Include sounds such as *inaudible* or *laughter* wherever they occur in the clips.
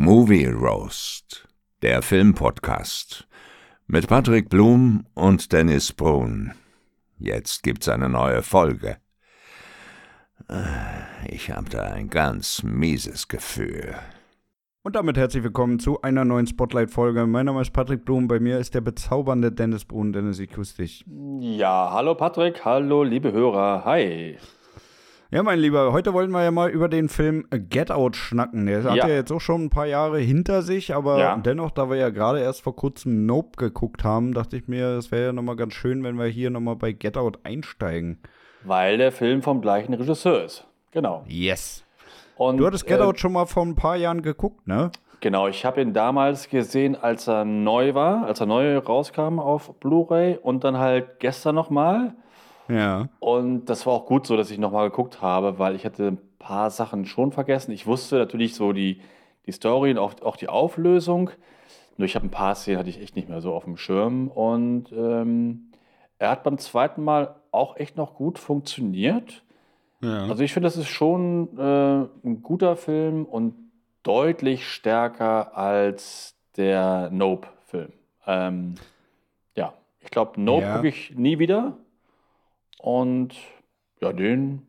Movie Roast, der Filmpodcast mit Patrick Blum und Dennis Brun. Jetzt gibt's eine neue Folge. Ich habe da ein ganz mieses Gefühl. Und damit herzlich willkommen zu einer neuen Spotlight-Folge. Mein Name ist Patrick Blum, bei mir ist der bezaubernde Dennis Brun. Dennis, ich grüße dich. Ja, hallo Patrick, hallo liebe Hörer, hi. Ja, mein Lieber, heute wollten wir ja mal über den Film Get Out schnacken. Der hat ja, jetzt auch schon ein paar Jahre hinter sich, aber ja. dennoch, da wir ja gerade erst vor kurzem Nope geguckt haben, dachte ich mir, es wäre ja nochmal ganz schön, wenn wir hier nochmal bei Get Out einsteigen. Weil der Film vom gleichen Regisseur ist. Genau. Yes. Und, du hattest Get äh, Out schon mal vor ein paar Jahren geguckt, ne? Genau, ich habe ihn damals gesehen, als er neu war, als er neu rauskam auf Blu-ray und dann halt gestern nochmal. Ja. Und das war auch gut so, dass ich nochmal geguckt habe, weil ich hatte ein paar Sachen schon vergessen. Ich wusste natürlich so die, die Story und auch, auch die Auflösung. Nur ich habe ein paar Szenen, hatte ich echt nicht mehr so auf dem Schirm. Und ähm, er hat beim zweiten Mal auch echt noch gut funktioniert. Ja. Also ich finde, das ist schon äh, ein guter Film und deutlich stärker als der Nope-Film. Ähm, ja, ich glaube, Nope ja. gucke ich nie wieder. Und ja, den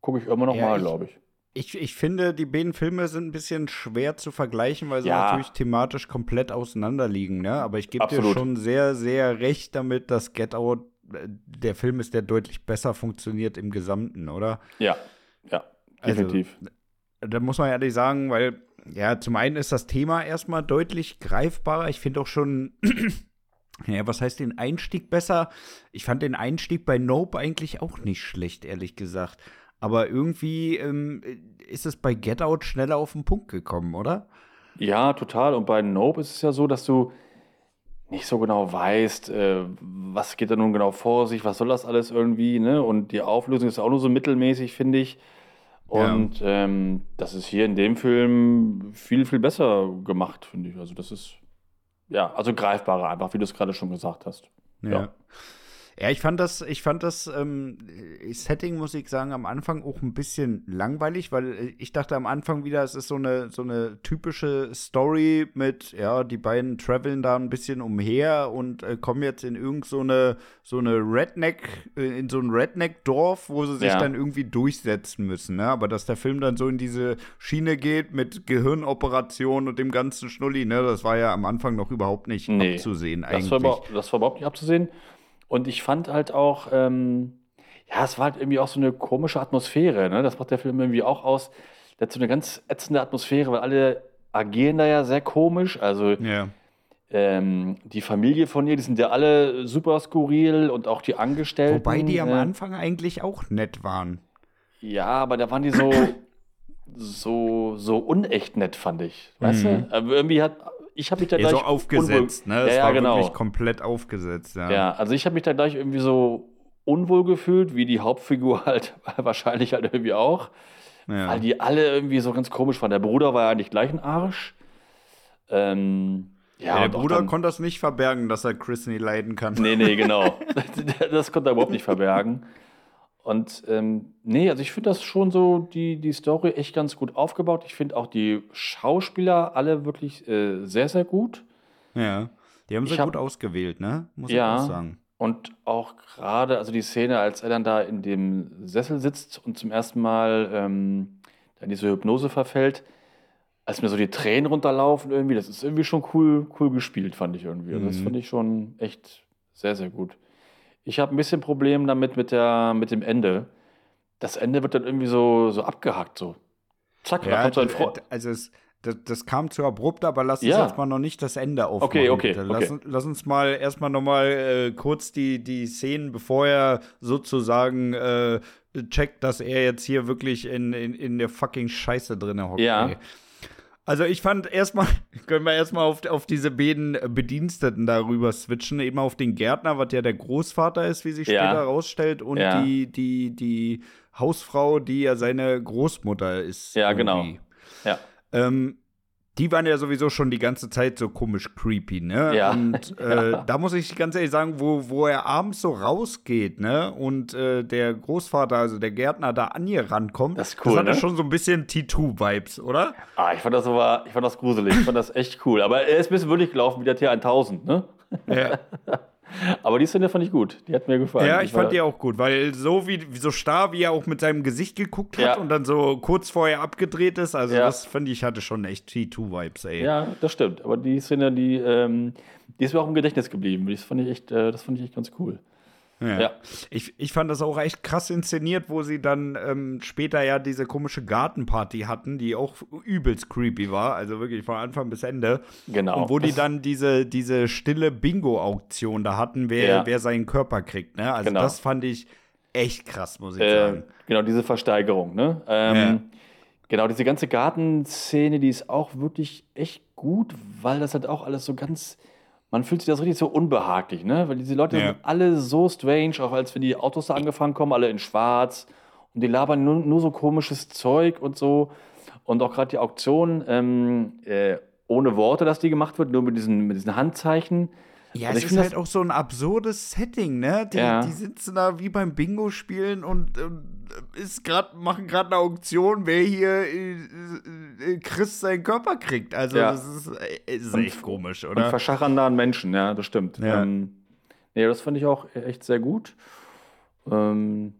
gucke ich immer noch ja, mal, glaube ich. Ich, ich finde, die beiden Filme sind ein bisschen schwer zu vergleichen, weil sie ja. natürlich thematisch komplett auseinander liegen. Ne? Aber ich gebe dir schon sehr, sehr recht damit, dass Get Out äh, der Film ist, der deutlich besser funktioniert im Gesamten, oder? Ja, ja, also, definitiv. Also, da muss man ehrlich sagen, weil, ja, zum einen ist das Thema erstmal deutlich greifbarer. Ich finde auch schon ja, was heißt den Einstieg besser? Ich fand den Einstieg bei Nope eigentlich auch nicht schlecht, ehrlich gesagt. Aber irgendwie ähm, ist es bei Get Out schneller auf den Punkt gekommen, oder? Ja, total. Und bei Nope ist es ja so, dass du nicht so genau weißt, äh, was geht da nun genau vor sich, was soll das alles irgendwie, ne? Und die Auflösung ist auch nur so mittelmäßig, finde ich. Und ja. ähm, das ist hier in dem Film viel, viel besser gemacht, finde ich. Also das ist ja, also greifbarer einfach, wie du es gerade schon gesagt hast. ja. ja. Ja, ich fand das, ich fand das ähm, Setting, muss ich sagen, am Anfang auch ein bisschen langweilig, weil ich dachte am Anfang wieder, es ist so eine, so eine typische Story mit, ja, die beiden traveln da ein bisschen umher und äh, kommen jetzt in irgend so eine, so eine Redneck, äh, in so ein Redneck-Dorf, wo sie sich ja. dann irgendwie durchsetzen müssen, ne? Aber dass der Film dann so in diese Schiene geht mit Gehirnoperation und dem ganzen Schnulli, ne? Das war ja am Anfang noch überhaupt nicht nee, abzusehen eigentlich. Das war, das war überhaupt nicht abzusehen. Und ich fand halt auch, ähm, ja, es war halt irgendwie auch so eine komische Atmosphäre. Ne? Das macht der Film irgendwie auch aus. Der hat so eine ganz ätzende Atmosphäre, weil alle agieren da ja sehr komisch. Also ja. ähm, die Familie von ihr, die sind ja alle super skurril und auch die Angestellten. Wobei die am äh, Anfang eigentlich auch nett waren. Ja, aber da waren die so, so, so unecht nett, fand ich. Weißt mhm. du? Aber irgendwie hat ich habe mich da ja, gleich so aufgesetzt, ne? Das ja, war genau. wirklich komplett aufgesetzt, ja. Ja, also ich habe mich da gleich irgendwie so unwohl gefühlt, wie die Hauptfigur *laughs* halt wahrscheinlich halt irgendwie auch. Ja. Weil die alle irgendwie so ganz komisch waren. Der Bruder war ja eigentlich gleich ein Arsch. Ähm, ja, ja, der Bruder dann, konnte das nicht verbergen, dass er Chris nie leiden kann. Nee, nee, genau. *laughs* *laughs* das konnte er überhaupt nicht verbergen. Und ähm, nee, also ich finde das schon so, die, die Story echt ganz gut aufgebaut. Ich finde auch die Schauspieler alle wirklich äh, sehr, sehr gut. Ja, die haben sie hab, gut ausgewählt, ne? Muss ja, ich auch sagen. Und auch gerade, also die Szene, als er dann da in dem Sessel sitzt und zum ersten Mal ähm, in diese Hypnose verfällt, als mir so die Tränen runterlaufen irgendwie, das ist irgendwie schon cool, cool gespielt, fand ich irgendwie. Also das mhm. fand ich schon echt sehr, sehr gut. Ich habe ein bisschen Problem damit mit, der, mit dem Ende. Das Ende wird dann irgendwie so, so abgehackt, so. Zack, ja, da kommt so ein Freund. Also es, das, das, kam zu abrupt, aber lass uns ja. jetzt mal noch nicht das Ende aufmachen. Okay, okay. Lass, okay. lass uns mal erstmal noch mal äh, kurz die, die Szenen, bevor er sozusagen äh, checkt, dass er jetzt hier wirklich in, in, in der fucking Scheiße drin hockt. Ja. Ey. Also ich fand erstmal, *laughs* können wir erstmal auf, auf diese beiden Bediensteten darüber switchen, eben auf den Gärtner, was ja der Großvater ist, wie sich ja. später herausstellt, und ja. die, die, die Hausfrau, die ja seine Großmutter ist. Ja, genau. Ja. Ähm, die waren ja sowieso schon die ganze Zeit so komisch creepy, ne? Ja. Und *laughs* äh, Ja. da muss ich ganz ehrlich sagen, wo, wo er abends so rausgeht, ne? Und äh, der Großvater, also der Gärtner, da an ihr rankommt. Das ist cool, Das hatte ne? schon so ein bisschen T2-Vibes, oder? Ah, ich fand das aber, ich fand das gruselig. Ich fand das echt cool. Aber er ist ein bisschen würdig gelaufen wie der T1000, ne? Ja. *laughs* Aber die Szene fand ich gut. Die hat mir gefallen. Ja, ich fand die auch gut, weil so wie so starr, wie er auch mit seinem Gesicht geguckt hat Ja. und dann so kurz vorher abgedreht ist, also Ja. das finde ich hatte schon echt T2-Vibes, ey. Ja, das stimmt. Aber die Szene, die, ähm, die ist mir auch im Gedächtnis geblieben. Das fand ich echt, äh, das fand ich echt ganz cool. Ja. Ja. Ich, ich fand das auch echt krass inszeniert, wo sie dann ähm, später ja diese komische Gartenparty hatten, die auch übelst creepy war, also wirklich von Anfang bis Ende. Genau. Und wo die dann diese, diese stille Bingo-Auktion da hatten, wer, Ja. wer seinen Körper kriegt. Ne? Also Genau. das fand ich echt krass, muss ich Äh, sagen. genau, diese Versteigerung, ne? Ähm, Ja. Genau, diese ganze Gartenszene, die ist auch wirklich echt gut, weil das halt auch alles so ganz. Man fühlt sich das richtig so unbehaglich, ne? Weil diese Leute Ja. sind alle so strange, auch als wenn die Autos da angefangen kommen, alle in schwarz. Und die labern nur, nur so komisches Zeug und so. Und auch gerade die Auktion, ähm, äh, ohne Worte, dass die gemacht wird, nur mit diesen, mit diesen Handzeichen. Ja, Also es ist halt auch so ein absurdes Setting, ne? Die, Ja. die sitzen da wie beim Bingo spielen und ähm, ist grad, machen gerade eine Auktion, wer hier äh, äh, Chris seinen Körper kriegt. Also Ja. das ist, äh, ist Und- echt komisch, Und oder? verschachern da an Menschen, ja, das stimmt. Ja. Ähm, nee, das fand ich auch echt sehr gut. Ähm,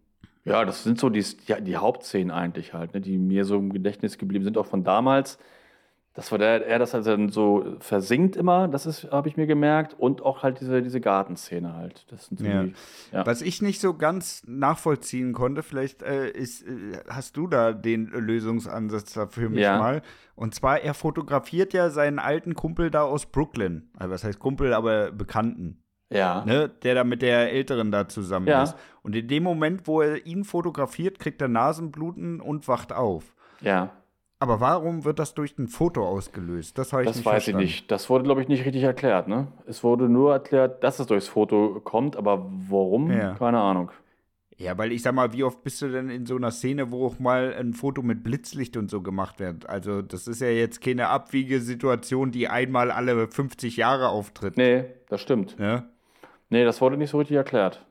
ja, das sind so die, die Hauptszenen eigentlich halt, ne, die mir so im Gedächtnis geblieben sind, auch von damals. Das war der, er das halt dann so versinkt immer, das ist, habe ich mir gemerkt. Und auch halt diese, diese Gartenszene halt. Das sind so Ja. die, ja. Was ich nicht so ganz nachvollziehen konnte, vielleicht äh, ist, äh, hast du da den Lösungsansatz dafür mich Ja. mal. Und zwar, er fotografiert ja seinen alten Kumpel da aus Brooklyn. Also was heißt Kumpel, aber Bekannten. ja. ne, der da mit der Älteren da zusammen Ja. ist. Und in dem Moment, wo er ihn fotografiert, kriegt er Nasenbluten und wacht auf. ja. Aber warum wird das durch ein Foto ausgelöst? Das Das nicht weiß verstanden. ich nicht. Das wurde, glaube ich, nicht richtig erklärt. Ne? Es wurde nur erklärt, dass es durchs Foto kommt, aber warum? Ja. Keine Ahnung. Ja, weil ich sag mal, wie oft bist du denn in so einer Szene, wo auch mal ein Foto mit Blitzlicht und so gemacht wird? Also, das ist ja jetzt keine Abwiegesituation, die einmal alle 50 Jahre auftritt. Nee, das stimmt. Ne? Nee, das wurde nicht so richtig erklärt.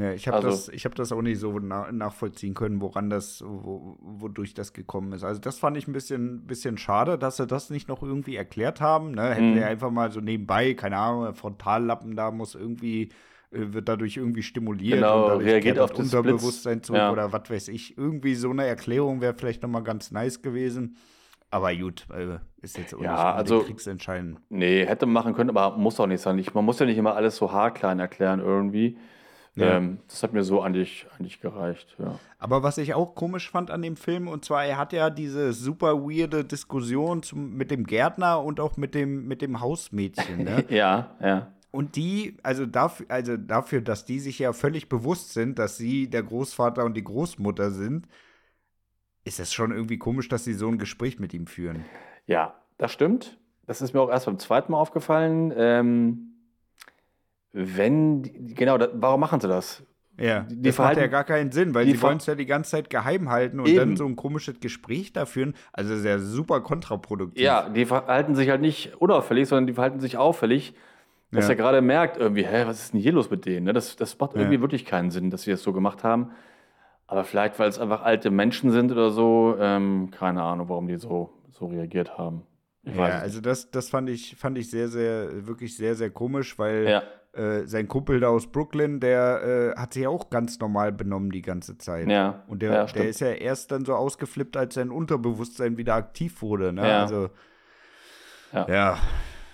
Ja, ich habe Also- das, ich hab das auch nicht so na nachvollziehen können, woran das, wo, wodurch das gekommen ist. Also das fand ich ein bisschen, bisschen schade, dass sie das nicht noch irgendwie erklärt haben. Ne? Hätten Mhm. sie einfach mal so nebenbei, keine Ahnung, Frontallappen da muss irgendwie, äh, wird dadurch irgendwie stimuliert Genau, und dadurch reagiert auf das Unterbewusstsein Blitz. zurück Ja. oder was weiß ich. Irgendwie so eine Erklärung wäre vielleicht noch mal ganz nice gewesen. Aber gut, äh, ist jetzt auch Ja, nicht also- kriegsentscheidend. Nee, hätte man machen können, aber muss auch nicht sein. Ich, man muss ja nicht immer alles so haarklein erklären irgendwie. Ja. Ähm, das hat mir so eigentlich, eigentlich gereicht. Ja. Aber was ich auch komisch fand an dem Film, und zwar, er hat ja diese super weirde Diskussion zum, mit dem Gärtner und auch mit dem, mit dem Hausmädchen, ne? *laughs* ja, ja. Und die, also dafür, also dafür, dass die sich ja völlig bewusst sind, dass sie der Großvater und die Großmutter sind, ist es schon irgendwie komisch, dass sie so ein Gespräch mit ihm führen. Ja, das stimmt. Das ist mir auch erst beim zweiten Mal aufgefallen. Ähm, wenn, genau, da, warum machen sie das? Ja, Die- das macht ja verhalten- gar keinen Sinn, weil die wollen es ja die ganze Zeit geheim halten und Eben. dann so ein komisches Gespräch da führen. Also ist ja super kontraproduktiv. Ja, die verhalten sich halt nicht unauffällig, sondern die verhalten sich auffällig, dass Ja. er gerade merkt irgendwie, hä, was ist denn hier los mit denen? ne? Das, das macht Ja. irgendwie wirklich keinen Sinn, dass sie das so gemacht haben. Aber vielleicht, weil es einfach alte Menschen sind oder so, ähm, keine Ahnung, warum die so, so reagiert haben. Ich Ja, also das, das fand ich, fand ich sehr, sehr, wirklich sehr, sehr komisch, weil Ja. Äh, sein Kumpel da aus Brooklyn, der äh, hat sich ja auch ganz normal benommen die ganze Zeit. Ja, Und der, ja, der ist ja erst dann so ausgeflippt, als sein Unterbewusstsein wieder aktiv wurde. Ne? Ja. Also, Ja. ja,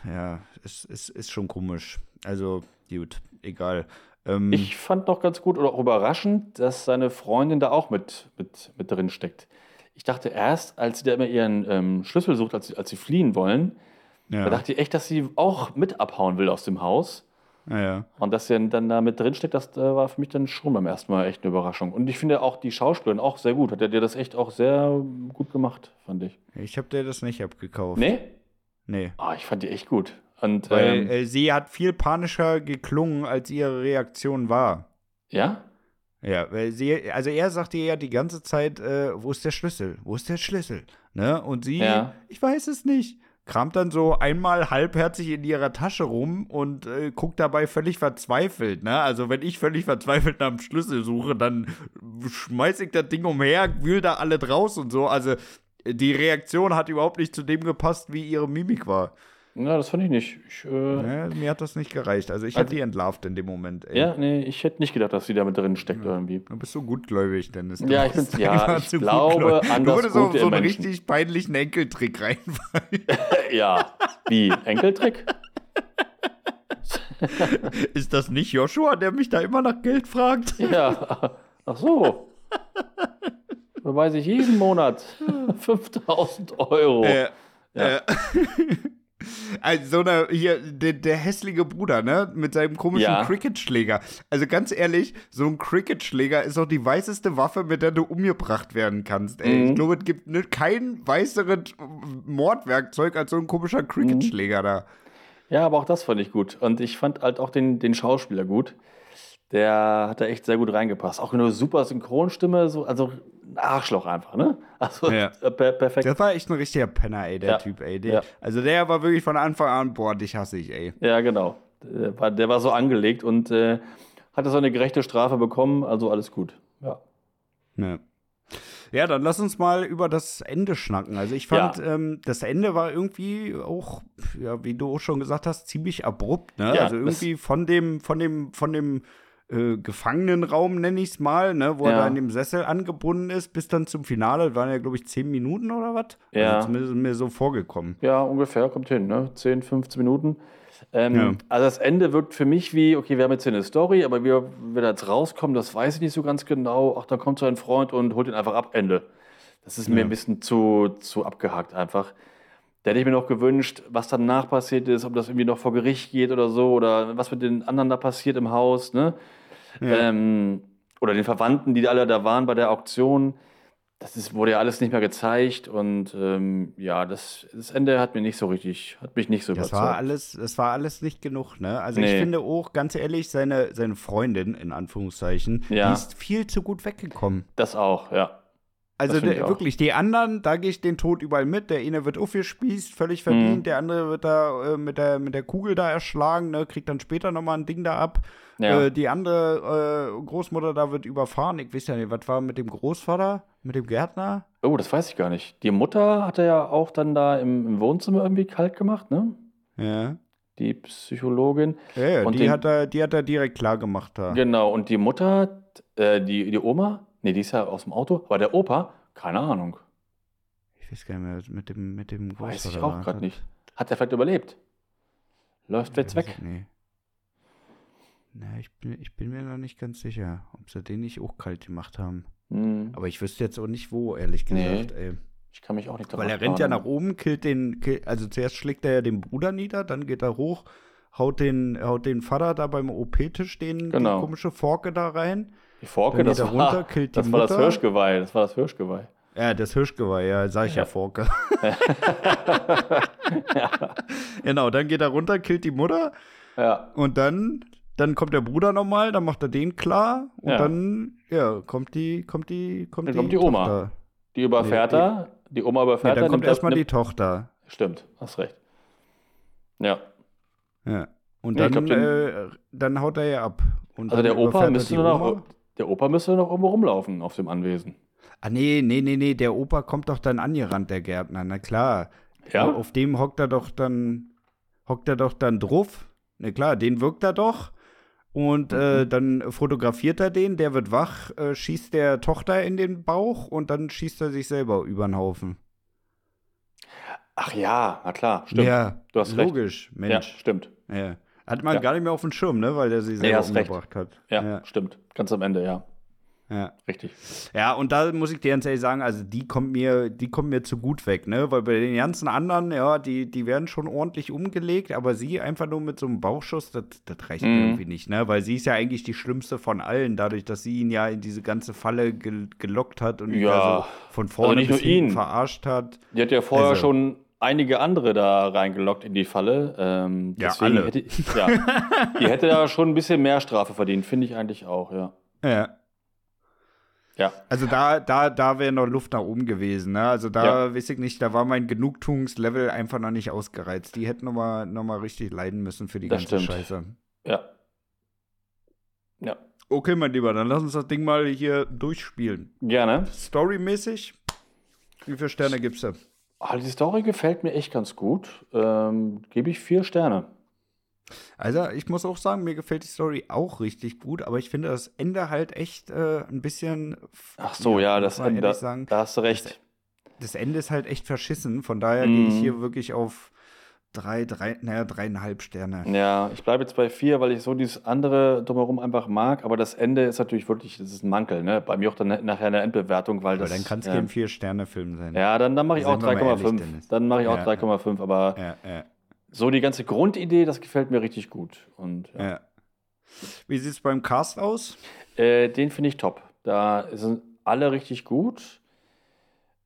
ja, es ist, ist schon komisch. Also, gut, egal. Ähm, Ich fand noch ganz gut oder auch überraschend, dass seine Freundin da auch mit, mit, mit drin steckt. Ich dachte erst, als sie da immer ihren ähm, Schlüssel sucht, als sie, als sie fliehen wollen, ja, da dachte ich echt, dass sie auch mit abhauen will aus dem Haus. Ja, ja. Und dass sie dann da mit drin steckt, das äh, war für mich dann schon beim ersten Mal echt eine Überraschung. Und ich finde auch die Schauspielerin auch sehr gut. Hat er dir das echt auch sehr gut gemacht, fand ich. Ich habe dir das nicht abgekauft. Nee? Nee. Ah, ich fand die echt gut. Und Weil ähm, äh, sie hat viel panischer geklungen, als ihre Reaktion war. ja? Ja, weil sie, also er sagt ihr ja die ganze Zeit, äh, wo ist der Schlüssel? Wo ist der Schlüssel? Ne? Und sie, Ja. ich weiß es nicht. Kramt dann so einmal halbherzig in ihrer Tasche rum und äh, guckt dabei völlig verzweifelt. Ne? Also, wenn ich völlig verzweifelt nach dem Schlüssel suche, dann schmeiß ich das Ding umher, wühl da alle draus und so. Also, die Reaktion hat überhaupt nicht zu dem gepasst, wie ihre Mimik war. Ja, das fand ich nicht. Ich, äh, Ja, mir hat das nicht gereicht. Also, ich Also- hätte die entlarvt in dem Moment. Ey. ja, nee, ich hätte nicht gedacht, dass sie da mit drin steckt irgendwie. Du bist so gutgläubig, Dennis. Du Ja, ich bin's- ja, ich glaube an Du würdest auf so einen Menschen. richtig peinlichen Enkeltrick reinfallen. *laughs* ja, wie? Enkeltrick? *laughs* Ist das nicht Joshua, der mich da immer nach Geld fragt? *laughs* Ja, ach so. Überweise ich jeden Monat 5000 Euro. Äh, Ja. äh, also so eine, hier, der, der hässliche Bruder, ne? Mit seinem komischen Ja. Cricketschläger. Also ganz ehrlich, so ein Cricketschläger ist doch die weißeste Waffe, mit der du umgebracht werden kannst. Ey. Mhm. Ich glaube, es gibt ne, kein weißeres Mordwerkzeug als so ein komischer Mhm. Cricketschläger da. Ja, aber auch das fand ich gut. Und ich fand halt auch den, den Schauspieler gut. Der hat da echt sehr gut reingepasst. Auch eine super Synchronstimme, so, also ein Arschloch einfach, ne? *laughs* Also Ja. äh, per perfekt. Das war echt ein richtiger Penner, ey, der Ja. Typ, ey. Der, Ja. Also der war wirklich von Anfang an, boah, dich hasse ich, ey. Ja, genau. Der war, der war so angelegt und äh, hatte so eine gerechte Strafe bekommen, also alles gut. Ja. Ja. Ja, dann lass uns mal über das Ende schnacken. Also ich fand, ähm, das Ende war irgendwie auch, ja, wie du auch schon gesagt hast, ziemlich abrupt. Ne? Ja, also irgendwie von dem, von dem, von dem äh, Gefangenenraum, nenne ich es mal, ne, wo er Ja. da in dem Sessel angebunden ist, bis dann zum Finale, das waren ja, glaube ich, zehn Minuten oder was? Ja. Also zumindest ist mir so vorgekommen. Ja, ungefähr, kommt hin, ne? 10, 15 Minuten. Ähm, Ja. Also das Ende wirkt für mich wie, okay, wir haben jetzt hier eine Story, aber wie wir, wir da jetzt rauskommen, das weiß ich nicht so ganz genau. Ach, da kommt so ein Freund und holt ihn einfach ab, Ende. Das ist mir Ja. ein bisschen zu, zu abgehakt einfach. Da hätte ich mir noch gewünscht, was danach passiert ist, ob das irgendwie noch vor Gericht geht oder so, oder was mit den anderen da passiert im Haus, ne? Ja. Ähm, oder den Verwandten, die alle da waren bei der Auktion. Das ist, wurde ja alles nicht mehr gezeigt und ähm, ja, das, das Ende hat mir nicht so richtig, hat mich nicht so Das überzeugt. war alles, das war alles nicht genug, ne? Also ich Nee. finde auch, ganz ehrlich, seine, seine Freundin, in Anführungszeichen, Ja. die ist viel zu gut weggekommen. Das auch, ja. Also der, wirklich, die anderen, da gehe ich den Tod überall mit. Der eine wird aufgespießt, völlig verdient. Mhm. Der andere wird da äh, mit, der, mit der Kugel da erschlagen, ne, kriegt dann später nochmal ein Ding da ab. Ja. Äh, die andere äh, Großmutter da wird überfahren. Ich weiß ja nicht, was war mit dem Großvater, mit dem Gärtner? Oh, das weiß ich gar nicht. Die Mutter hat er ja auch dann da im, im Wohnzimmer irgendwie kalt gemacht, ne? Ja. Die Psychologin. Ja, ja Und die, den- hat er, die hat er direkt klar gemacht da. Genau, und die Mutter, äh, die, die Oma, nee, die ist ja aus dem Auto, aber der Opa, keine Ahnung. Ich weiß gar nicht mehr, mit dem, mit dem Großvater. Weiß ich auch gerade nicht. Hat der vielleicht überlebt? Läuft jetzt weg? nicht. Na, ich bin, ich bin mir noch nicht ganz sicher, ob sie den nicht auch kalt gemacht haben. Hm, Aber ich wüsste jetzt auch nicht, wo, ehrlich Nee. gesagt, ey. ich kann mich auch nicht Weil er rennt ja nach oben, killt den, kill, also zuerst schlägt er ja den Bruder nieder, dann geht er hoch, haut den, haut den Vater da beim OP-Tisch den Genau. die komische Forke da rein. Die Forke, Dann das war, runter, killt die das war das. Hirschgeweih. Das war das Hirschgeweih. Ja, das Hirschgeweih, ja, sag ich ja, Ja. Forke. *laughs* *laughs* Genau, dann geht er runter, killt die Mutter Ja, und dann, dann kommt der Bruder nochmal, dann macht er den klar und Ja. dann, ja, kommt die, kommt die, kommt Dann die, kommt die Oma. Tochter. die überfährt Nee, er. Die Oma Nee, überfährt dann er. kommt erstmal die Tochter. Stimmt, hast recht. Ja. Ja. Und Nee, dann, glaub, den- äh, dann haut er ja ab. Und Also dann der Opa müsste die nur noch, Oma. Der Opa müsste noch irgendwo rumlaufen auf dem Anwesen. Ah, nee, nee, nee, nee, der Opa kommt doch dann angerannt, der Gärtner, na klar. Ja? Auf dem hockt er doch dann, hockt er doch dann drauf. Na klar, den wirkt er doch. Und äh, Mhm. dann fotografiert er den, der wird wach, äh, schießt der Tochter in den Bauch und dann schießt er sich selber über den Haufen. Ach ja, na klar, stimmt. Ja, Du hast recht. logisch, Ja, Mensch. stimmt. Ja. Hat man Ja. gar nicht mehr auf dem Schirm, ne, weil der sie selber recht. umgebracht hat. Ja, ja. stimmt. Ganz am Ende, ja. ja. Richtig. Ja, und da muss ich dir ganz ehrlich sagen, also die kommt mir, die kommt mir zu gut weg, ne? Weil bei den ganzen anderen, ja, die, die werden schon ordentlich umgelegt, aber sie einfach nur mit so einem Bauchschuss, das, das reicht Mhm. irgendwie nicht, ne? Weil sie ist ja eigentlich die schlimmste von allen, dadurch, dass sie ihn ja in diese ganze Falle gel gelockt hat und ihn Ja. also von vorne nicht bis nur ihn. verarscht hat. Die hat ja vorher Also- schon einige andere da reingelockt in die Falle. Ähm, Ja, alle. Hätte, ja, *laughs* die hätte da schon ein bisschen mehr Strafe verdient, finde ich eigentlich auch, ja. Ja. Ja. Also da, da, da wäre noch Luft nach oben gewesen. Ne? Also da Ja. weiß ich nicht, da war mein Genugtuungslevel einfach noch nicht ausgereizt. Die hätten noch mal, noch mal richtig leiden müssen für die Das ganze stimmt. Scheiße. Ja. Ja. Okay, mein Lieber, dann lass uns das Ding mal hier durchspielen. Gerne. Storymäßig, wie viele Sterne gibst du? Ah, die Story gefällt mir echt ganz gut. Ähm, Gebe ich vier Sterne. Also, ich muss auch sagen, mir gefällt die Story auch richtig gut, aber ich finde das Ende halt echt äh, ein bisschen. Ach so, ja, muss das Ende, da, sagen, da hast du recht. das Ende ist halt echt verschissen. Von daher gehe ich hier wirklich auf drei, drei, naja, dreieinhalb Sterne. Ja, ich bleibe jetzt bei vier, weil ich so dieses andere drumherum einfach mag. Aber das Ende ist natürlich wirklich, das ist ein Mankel. Ne? Bei mir auch dann nachher eine Endbewertung, weil Aber das. dann kann es ja. kein Vier-Sterne-Film sein. Ja, dann, dann mache ich auch wir mal ehrlich, 3,5. Dennis. Dann mache ich auch Ja. 3,5. Aber Ja, ja, so die ganze Grundidee, das gefällt mir richtig gut. Und ja. Wie sieht es beim Cast aus? Äh, den finde ich top. Da sind alle richtig gut.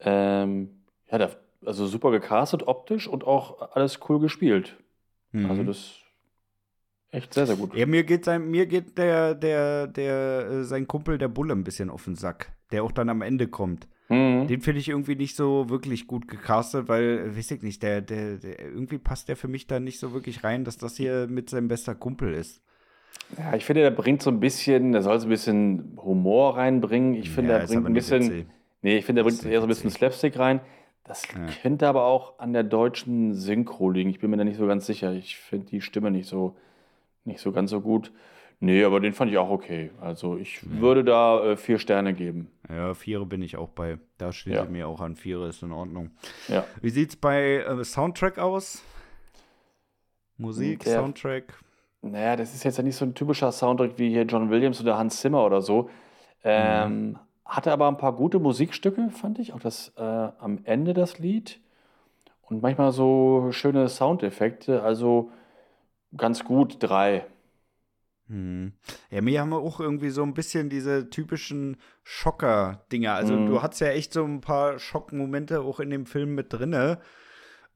Ähm, ja, da, also super gecastet optisch und auch alles cool gespielt. Also Mhm. das echt sehr, sehr gut. Ja, mir geht sein, mir geht der, der, der, äh, sein Kumpel, der Bulle, ein bisschen auf den Sack, der auch dann am Ende kommt. Mhm. Den finde ich irgendwie nicht so wirklich gut gecastet, weil, äh, weiß ich nicht, der, der, der, irgendwie passt der für mich da nicht so wirklich rein, dass das hier mit seinem bester Kumpel ist. Ja, ich finde, der bringt so ein bisschen, der soll so ein bisschen Humor reinbringen. Ich finde, Ja, er ist bringt ein bisschen, witzig. nee, ich finde, er Das bringt eher so ein bisschen. Slapstick rein. Das Ja. könnte aber auch an der deutschen Synchro liegen. Ich bin mir da nicht so ganz sicher. Ich finde die Stimme nicht so, nicht so ganz so gut. Nee, aber den fand ich auch okay. Also ich würde da äh, vier Sterne geben. Ja, Viere bin ich auch bei. Da schließe Ja. ich mir auch an. Viere ist in Ordnung. Ja. Wie sieht's bei äh, Soundtrack aus? Musik, Der- Soundtrack? Naja, das ist jetzt ja nicht so ein typischer Soundtrack wie hier John Williams oder Hans Zimmer oder so. Ähm, hatte aber ein paar gute Musikstücke, fand ich. Auch das äh, am Ende das Lied. Und manchmal so schöne Soundeffekte. Also ganz gut, drei. Hm. Ja, mir haben wir auch irgendwie so ein bisschen diese typischen Schocker-Dinger. Also Mhm. du hattest ja echt so ein paar Schockmomente auch in dem Film mit drinne.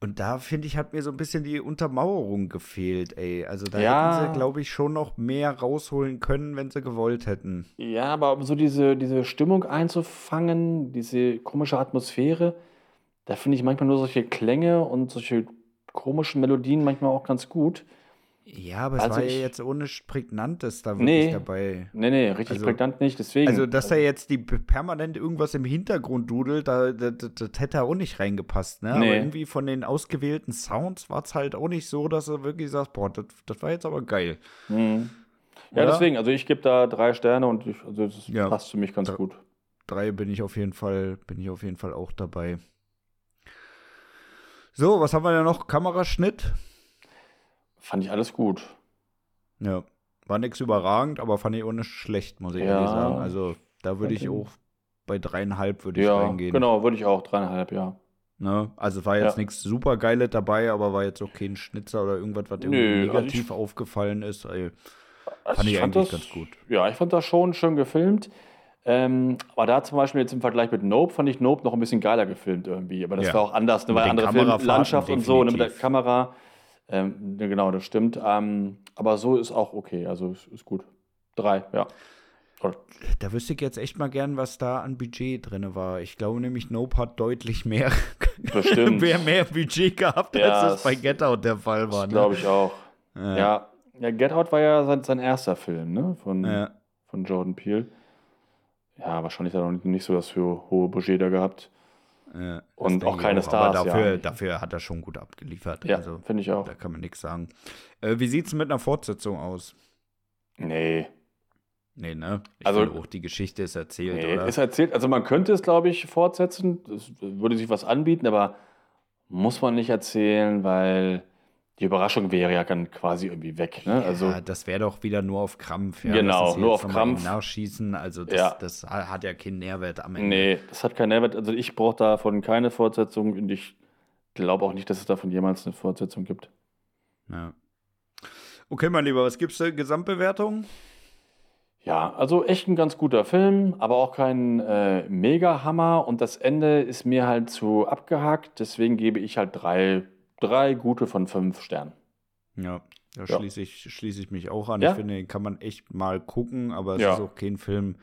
Und da finde ich, hat mir so ein bisschen die Untermauerung gefehlt, ey. Also da Ja. hätten sie, glaube ich, schon noch mehr rausholen können, wenn sie gewollt hätten. Ja, aber um so diese, diese Stimmung einzufangen, diese komische Atmosphäre, da finde ich manchmal nur solche Klänge und solche komischen Melodien manchmal auch ganz gut. Ja, aber es Also war ja ich- jetzt ohne Prägnantes da wirklich Nee. dabei. Nee, nee, richtig Also- prägnant nicht. Deswegen. Also, dass da jetzt die permanent irgendwas im Hintergrund dudelt, da, da, da, das hätte auch nicht reingepasst, ne? Aber Nee. irgendwie von den ausgewählten Sounds war es halt auch nicht so, dass du wirklich sagst, boah, das, das war jetzt aber geil. Mhm. Ja, deswegen, also ich gebe da drei Sterne und ich, also das Ja. passt für mich ganz Da- gut. Drei bin ich auf jeden Fall, bin ich auf jeden Fall auch dabei. So, was haben wir denn noch? Kameraschnitt? Fand ich alles gut. Ja. War nix überragend, aber fand ich auch nicht schlecht, muss ich Ja. ehrlich sagen. Also, da würde ich auch bei dreieinhalb würde ich Ja, reingehen. genau, würde ich auch dreieinhalb, ja. Ne? Also es war jetzt Ja. nichts super Geiles dabei, aber war jetzt auch kein Schnitzer oder irgendwas, was irgendwie Nö, also negativ ich- aufgefallen ist. Also fand ich fand eigentlich das, ganz gut. Ja, ich fand das schon schön gefilmt. Ähm, aber da zum Beispiel jetzt im Vergleich mit Nope fand ich Nope noch ein bisschen geiler gefilmt irgendwie. Aber das Ja. war auch anders, ne, weil andere Film, Kamerafahrten Landschaft und so, ne, mit der. Kamera. Ähm, genau, das stimmt. Ähm, aber so ist auch okay, also ist, ist gut. Drei, ja. Oder- Da wüsste ich jetzt echt mal gern, was da an Budget drin war. Ich glaube nämlich, Nope hat deutlich mehr, *laughs* Bestimmt. mehr, mehr Budget gehabt, Ja, als das bei Get Out der Fall war. Das Ne? glaube ich auch. Ja. Ja. ja, Get Out war ja sein, sein erster Film, ne? Von, Ja. von Jordan Peele. Ja, wahrscheinlich hat er noch nicht so das für hohe Budget da gehabt. Ja, Und auch keine Aber Stars, dafür, ja. dafür hat er schon gut abgeliefert. Ja, Also, finde ich auch. da kann man nichts sagen. Äh, wie sieht es mit einer Fortsetzung aus? Nee, Nee, ne? Ich Also- auch, die Geschichte ist erzählt, nee. oder? Ist erzählt, also man könnte es, glaube ich, fortsetzen. Das würde sich was anbieten, aber muss man nicht erzählen, weil die Überraschung wäre ja dann quasi irgendwie weg. Ne? Also, ja, das wäre doch wieder nur auf Krampf. Ja, Genau, nur auf Krampf. Nachschießen, also das, Ja. das hat ja keinen Nährwert am Ende. nee, das hat keinen Mehrwert. Also ich brauche davon keine Fortsetzung und ich glaube auch nicht, dass es davon jemals eine Fortsetzung gibt. Ja. Okay, mein Lieber, was gibt's denn? Gesamtbewertung? Ja, also echt ein ganz guter Film, aber auch kein äh, Mega-Hammer. Und das Ende ist mir halt zu abgehakt. Deswegen gebe ich halt drei, drei gute von fünf Sternen. Ja, da Ja. schließe ich, schließe ich mich auch an. Ja? Ich finde, den kann man echt mal gucken, aber es Ja. ist auch kein Film,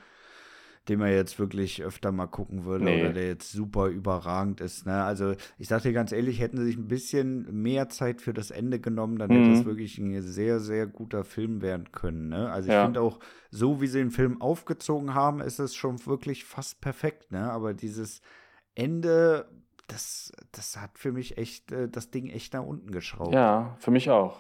den man jetzt wirklich öfter mal gucken würde Nee. oder der jetzt super überragend ist. Ne? Also ich sag dir ganz ehrlich, hätten sie sich ein bisschen mehr Zeit für das Ende genommen, dann hätte Mhm. es wirklich ein sehr, sehr guter Film werden können. Ne? Also ich Ja. finde auch, so wie sie den Film aufgezogen haben, ist es schon wirklich fast perfekt. Ne? Aber dieses Ende, das, das hat für mich echt äh, das Ding echt nach unten geschraubt. Ja, für mich auch.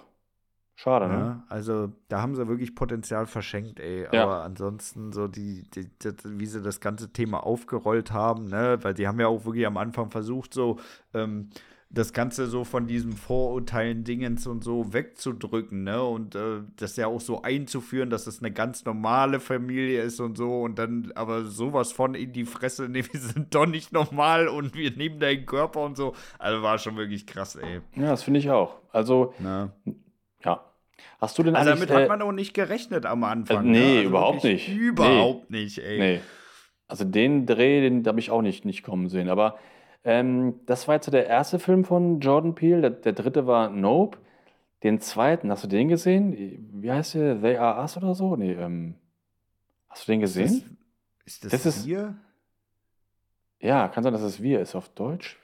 Schade, ne? Ja, also da haben sie wirklich Potenzial verschenkt, ey. Ja. Aber ansonsten so die, die, die, wie sie das ganze Thema aufgerollt haben, ne, weil die haben ja auch wirklich am Anfang versucht, so ähm, das Ganze so von diesem Vorurteilen Dingens und so wegzudrücken, ne? Und äh, das ja auch so einzuführen, dass es eine ganz normale Familie ist und so und dann aber sowas von in die Fresse, *laughs* ne, wir sind doch nicht normal und wir nehmen deinen Körper und so. Also war schon wirklich krass, ey. Ja, das finde ich auch. Also, Ne? ja. Hast du denn Also damit hat äh, man auch nicht gerechnet am Anfang. Äh, nee, ne? Also überhaupt nicht. Überhaupt nicht, ey. Nee. Also den Dreh, den habe ich auch nicht, nicht kommen sehen. Aber ähm, das war jetzt so der erste Film von Jordan Peele. Der, der dritte war Nope. Den zweiten, hast du den gesehen? Wie heißt der? They Are Us oder so? Nee, ähm, hast du den Ist das, gesehen? ist das, Das ist- wir? Ja, kann sein, dass es Wir ist auf Deutsch.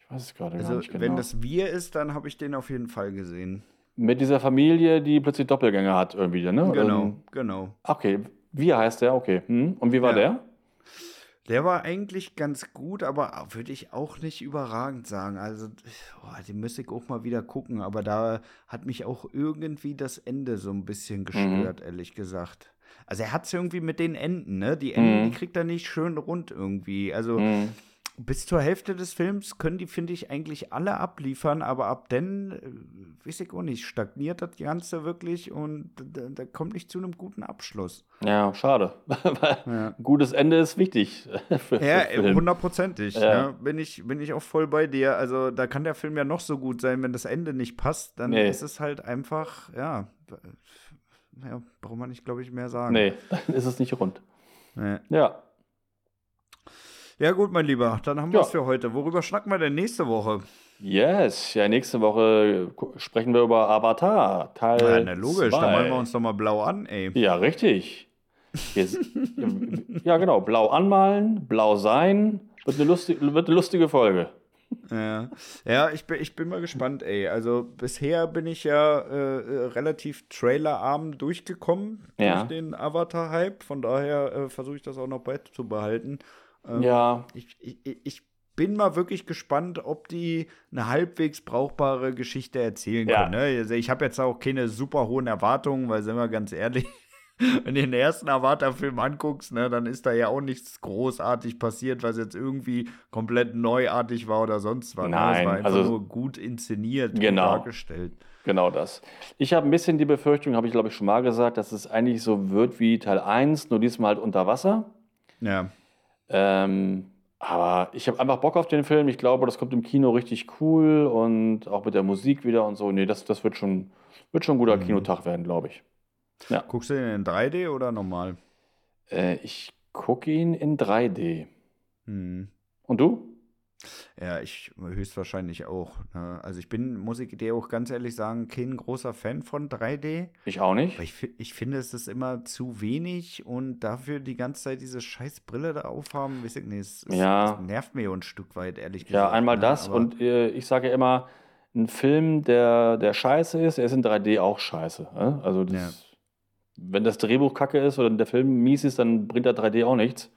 Ich weiß es gerade gar Also, nicht genau. wenn das wir ist, dann habe ich den auf jeden Fall gesehen. Mit dieser Familie, die plötzlich Doppelgänger hat irgendwie, ne? Genau, Ähm, genau. okay, Wir heißt der, okay. Hm. Und wie war Ja. der? Der war eigentlich ganz gut, aber würde ich auch nicht überragend sagen. Also, oh, den müsste ich auch mal wieder gucken. Aber da hat mich auch irgendwie das Ende so ein bisschen gestört, ehrlich gesagt. Also, er hat es irgendwie mit den Enden, ne? Die Enden, Mhm. die kriegt er nicht schön rund irgendwie. Also, Hm. Bis zur Hälfte des Films können die, finde ich, eigentlich alle abliefern, aber ab dann, äh, weiß ich auch nicht, stagniert das Ganze wirklich und da, kommt nicht zu einem guten Abschluss. Ja, schade. *laughs* Ja. ein gutes Ende ist wichtig *laughs* für, Ja, für Film. hundertprozentig. Ja. Ja. bin, ich, bin ich auch voll bei dir. Also da kann der Film ja noch so gut sein, wenn das Ende nicht passt, dann Nee. ist es halt einfach, ja, ja braucht man nicht, glaube ich, mehr sagen. Nee, *laughs* dann ist es nicht rund. Nee. Ja. Ja gut, mein Lieber, dann haben wir Ja. es für heute. Worüber schnacken wir denn nächste Woche? Yes. Ja, nächste Woche sprechen wir über Avatar, Teil Ja, na logisch, zwei. dann malen wir uns doch mal blau an, ey. Ja, richtig. *laughs* Ja, genau. Blau anmalen, blau sein. Wird eine lustige, wird eine lustige Folge. Ja, ja ich, bin, ich bin mal gespannt, ey. Also bisher bin ich ja äh, äh, relativ trailerarm durchgekommen Ja. durch den Avatar-Hype. Von daher äh, versuche ich das auch noch beizubehalten. Ähm, Ja, Ich, ich, ich bin mal wirklich gespannt, ob die eine halbwegs brauchbare Geschichte erzählen Ja. können. Ne? Also ich habe jetzt auch keine super hohen Erwartungen, weil, sind wir ganz ehrlich, *laughs* wenn du den ersten Avatar-Film anguckst, ne, dann ist da ja auch nichts großartig passiert, was jetzt irgendwie komplett neuartig war oder sonst was. ne? Nein, Es war einfach also- nur gut inszeniert, Genau. dargestellt. genau das. Ich habe ein bisschen die Befürchtung, habe ich glaube ich schon mal gesagt, dass es eigentlich so wird wie Teil 1, nur diesmal halt unter Wasser. Ja. Ähm, aber ich habe einfach Bock auf den Film. Ich glaube, das kommt im Kino richtig cool und auch mit der Musik wieder und so. Nee, das, das wird schon, wird schon ein guter Mhm. Kinotag werden, glaube ich. Guckst du den in 3D oder normal? Äh, ich gucke ihn in 3D. Hm. Und du? Ja, ich höchstwahrscheinlich auch. Ne? Also ich bin, muss ich dir auch ganz ehrlich sagen, kein großer Fan von 3D. Ich auch nicht. Aber ich, ich finde, es ist immer zu wenig und dafür die ganze Zeit diese scheiß Brille da aufhaben, weiß ich nicht, es, Ja. es nervt mir ein Stück weit, ehrlich gesagt. Ja, einmal ne? das Aber- und äh, ich sage ja immer, ein Film, der, der scheiße ist, der ist in 3D auch scheiße. äh? Also das, Ja. wenn das Drehbuch kacke ist oder der Film mies ist, dann bringt der 3D auch nichts.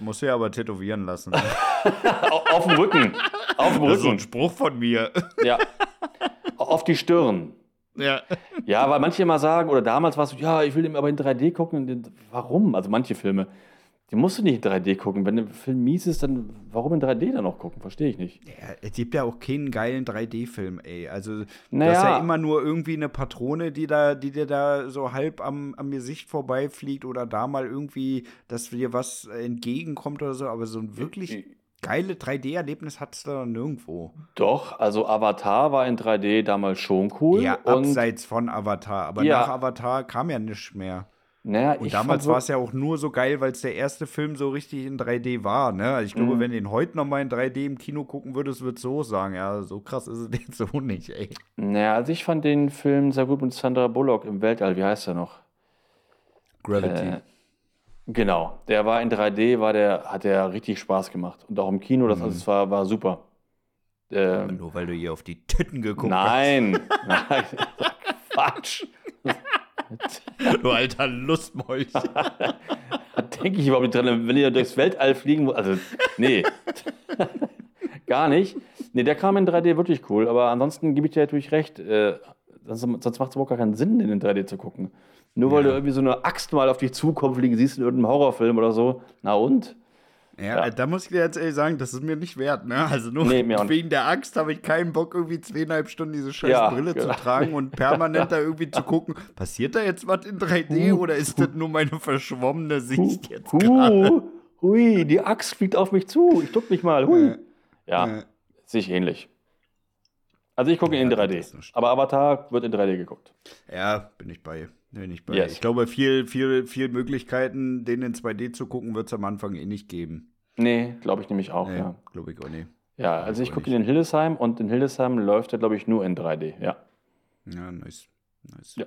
Du ja aber tätowieren lassen. Au- auf dem Rücken. Auf dem Das ist so ein Rücken. Spruch von mir. Ja. Auf die Stirn. ja. Ja, weil manche immer sagen, oder damals war es so, ja, ich will den aber in 3D gucken. Warum? Also manche Filme, die musst du nicht in 3D gucken. Wenn der Film mies ist, dann warum in 3D dann noch gucken? Verstehe ich nicht. Ja, es gibt ja auch keinen geilen 3D-Film, ey. Also, Naja. hast ja immer nur irgendwie eine Patrone, die, da, die dir da so halb am, am Gesicht vorbeifliegt oder da mal irgendwie, dass dir was entgegenkommt oder so. Aber so ein wirklich geile 3D-Erlebnis hattest du da nirgendwo. Doch, also Avatar war in 3D damals schon cool. Ja, abseits von Avatar. Aber Ja. nach Avatar kam ja nichts mehr. Naja, Und ich damals war es ja auch nur so geil, weil es der erste Film so richtig in 3D war. Ne? Also ich glaube, Mhm. wenn du ihn heute noch mal in 3D im Kino gucken würdest, würdest du so sagen, ja, so krass ist es *laughs* jetzt so nicht, ey. Naja, also ich fand den Film sehr gut mit Sandra Bullock im Weltall. Wie heißt er noch? Gravity. Äh, Genau, der war in 3D, war der, hat der richtig Spaß gemacht. Und auch im Kino, das alles war, war super. Ähm, Nur weil du hier auf die Titten geguckt nein, *laughs* nein, *laughs* Quatsch. *laughs* Du alter Lustmäusch. Da *laughs* denke ich überhaupt nicht dran, wenn ihr durchs Weltall fliegen wollt. Also, nee. *laughs* Gar nicht. Nee, der kam in 3D wirklich cool, aber ansonsten gebe ich dir natürlich recht. Äh, sonst sonst macht es überhaupt gar keinen Sinn, den in 3D zu gucken. Nur weil Ja. du irgendwie so eine Axt mal auf dich zukommen fliegen siehst in irgendeinem Horrorfilm oder so. Na und? Ja, Ja. äh, da muss ich dir jetzt ehrlich sagen, das ist mir nicht wert, ne? Also nur Nee, nicht. wegen der Axt habe ich keinen Bock, irgendwie zweieinhalb Stunden diese scheiß Ja, Brille genau. zu tragen und permanent da irgendwie zu gucken, *laughs* passiert da jetzt was in 3D oder ist das nur meine verschwommene Sicht jetzt gerade? Hui, die Axt fliegt auf mich zu. Ich duck mich mal. Hui. Äh, Ja, äh. sehe ich ähnlich. Also ich gucke ihn in Ja, 3D. das ist nicht- Aber Avatar wird in 3D geguckt. Ja, bin ich bei. Bin ich bei. Yes. Ich glaube, viel, viel, viel Möglichkeiten, den in 2D zu gucken, wird es am Anfang eh nicht geben. Nee, glaube ich nämlich auch, Nee, ja. glaube ich auch nicht. Ja, also ich auch gucke in Hildesheim und in Hildesheim läuft er, glaube ich, nur in 3D. Ja. Ja, nice. nice. Ja.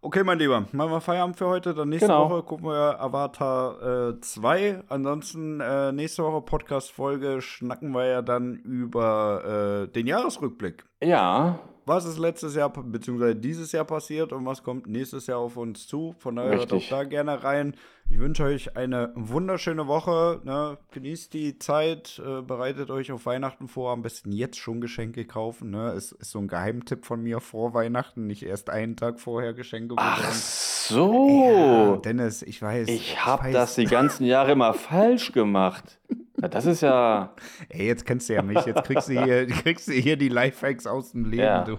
Okay, mein Lieber, machen wir Feierabend für heute. Dann nächste Genau. Woche gucken wir Avatar äh, 2. Ansonsten äh, nächste Woche Podcast-Folge schnacken wir ja dann über äh, den Jahresrückblick. Ja, Was ist letztes Jahr bzw. dieses Jahr passiert und was kommt nächstes Jahr auf uns zu? Von daher hört auch da gerne rein. Ich wünsche euch eine wunderschöne Woche. Ne? Genießt die Zeit, äh, bereitet euch auf Weihnachten vor. Am besten jetzt schon Geschenke kaufen. Ne? Ist, ist so ein Geheimtipp von mir vor Weihnachten, nicht erst einen Tag vorher Geschenke ach besorgen. so. Ja, Dennis, ich weiß. ich habe das die ganzen Jahre immer falsch gemacht. *laughs* Na, das ist ja. Ey, jetzt kennst du ja mich. Jetzt kriegst du hier, *laughs* kriegst du hier die Lifehacks aus dem Leben. Ja. Du.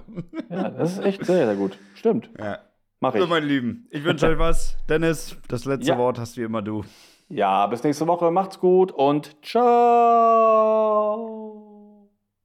Ja, das ist echt sehr, sehr gut. Stimmt. Ja. Mach So, ich. meine Lieben, ich wünsche euch was. Dennis, das letzte Ja. Wort hast wie immer du. Ja, bis nächste Woche. Macht's gut und ciao.